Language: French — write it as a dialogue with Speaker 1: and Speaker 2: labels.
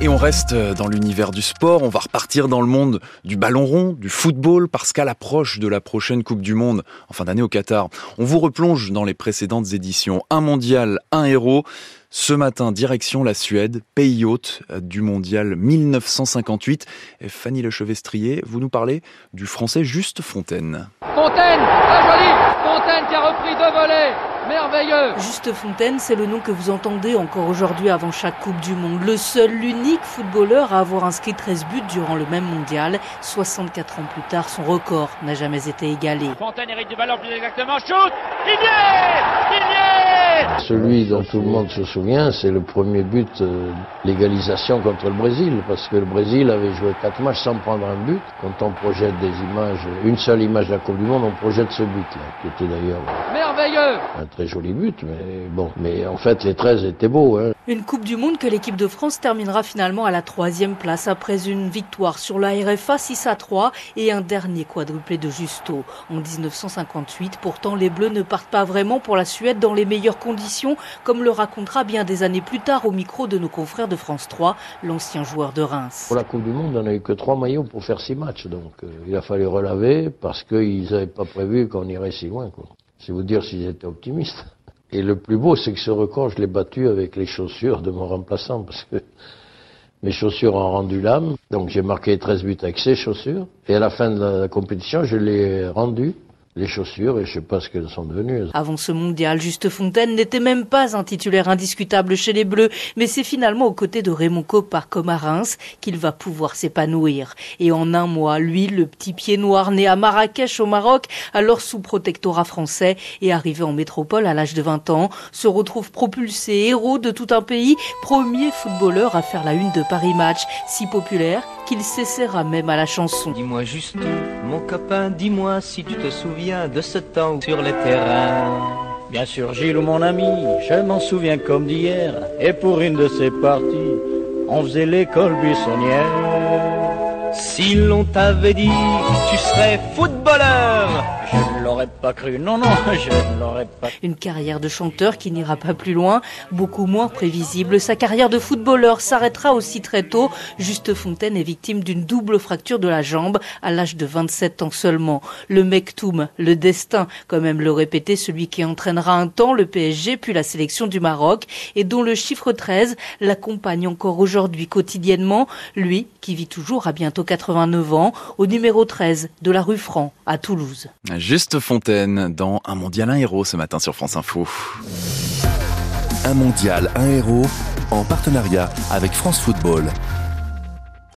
Speaker 1: Et on reste dans l'univers du sport, on va repartir dans le monde du ballon rond, du football, parce qu'à l'approche de la prochaine Coupe du Monde, en fin d'année au Qatar, on vous replonge dans les précédentes éditions. Un mondial, un héros. Ce matin, direction la Suède, pays hôte du mondial 1958. Et Fanny Lechevestrier, vous nous parlez du français Juste Fontaine.
Speaker 2: Fontaine, ah joli Fontaine qui a repris deux volets merveilleux.
Speaker 3: Juste Fontaine, c'est le nom que vous entendez encore aujourd'hui avant chaque Coupe du Monde. Le seul, l'unique footballeur à avoir inscrit 13 buts durant le même mondial. 64 ans plus tard, son record n'a jamais été égalé.
Speaker 2: Fontaine hérite du ballon plus exactement. Shoot Il y est Il y est
Speaker 4: Celui dont tout le monde se souvient, c'est le premier but, euh, l'égalisation contre le Brésil, parce que le Brésil avait joué quatre matchs sans prendre un but. Quand on projette des images, une seule image de la Coupe du Monde, on projette ce but-là, qui était d'ailleurs
Speaker 2: Merveilleux
Speaker 4: un très joli but, mais bon, mais en fait les 13 étaient beaux. Hein.
Speaker 3: Une Coupe du Monde que l'équipe de France terminera finalement à la troisième place après une victoire sur la RFA 6 à 3 et un dernier quadruplé de Justo. En 1958, pourtant, les Bleus ne partent pas vraiment pour la Suède dans les meilleures comme le racontera bien des années plus tard au micro de nos confrères de France 3, l'ancien joueur de Reims.
Speaker 4: Pour la Coupe du Monde, on n'a eu que trois maillots pour faire six matchs, donc euh, il a fallu relaver parce qu'ils n'avaient pas prévu qu'on irait si loin. C'est vous dire s'ils étaient optimistes. Et le plus beau, c'est que ce record, je l'ai battu avec les chaussures de mon remplaçant, parce que mes chaussures ont rendu l'âme. Donc j'ai marqué 13 buts avec ces chaussures. Et à la fin de la compétition, je l'ai rendu les chaussures et je sais pas ce qu'elles sont devenues.
Speaker 3: Avant ce mondial, Juste Fontaine n'était même pas un titulaire indiscutable chez les Bleus, mais c'est finalement aux côtés de Raymond Copard comme à Reims qu'il va pouvoir s'épanouir. Et en un mois, lui, le petit pied noir né à Marrakech au Maroc, alors sous protectorat français et arrivé en métropole à l'âge de 20 ans, se retrouve propulsé héros de tout un pays, premier footballeur à faire la une de Paris Match, si populaire qu'il s'essaiera même à la chanson.
Speaker 5: Dis-moi juste, mon copain, dis-moi si tu te souviens de ce temps sur les terrains.
Speaker 6: Bien sûr, Gilles ou mon ami, je m'en souviens comme d'hier. Et pour une de ces parties, on faisait l'école buissonnière.
Speaker 5: Si l'on t'avait dit, tu serais footballeur,
Speaker 6: je l'aurais pas cru. Non, non, je ne l'aurais pas.
Speaker 3: Une carrière de chanteur qui n'ira pas plus loin, beaucoup moins prévisible. Sa carrière de footballeur s'arrêtera aussi très tôt. Juste Fontaine est victime d'une double fracture de la jambe à l'âge de 27 ans seulement. Le Mektoum, le destin, comme même le répétait celui qui entraînera un temps le PSG puis la sélection du Maroc et dont le chiffre 13 l'accompagne encore aujourd'hui quotidiennement. Lui qui vit toujours à bientôt 89 ans au numéro 13 de la rue Franc à Toulouse.
Speaker 1: Juste Fontaine dans Un mondial, un héros ce matin sur France Info.
Speaker 7: Un mondial, un héros en partenariat avec France Football.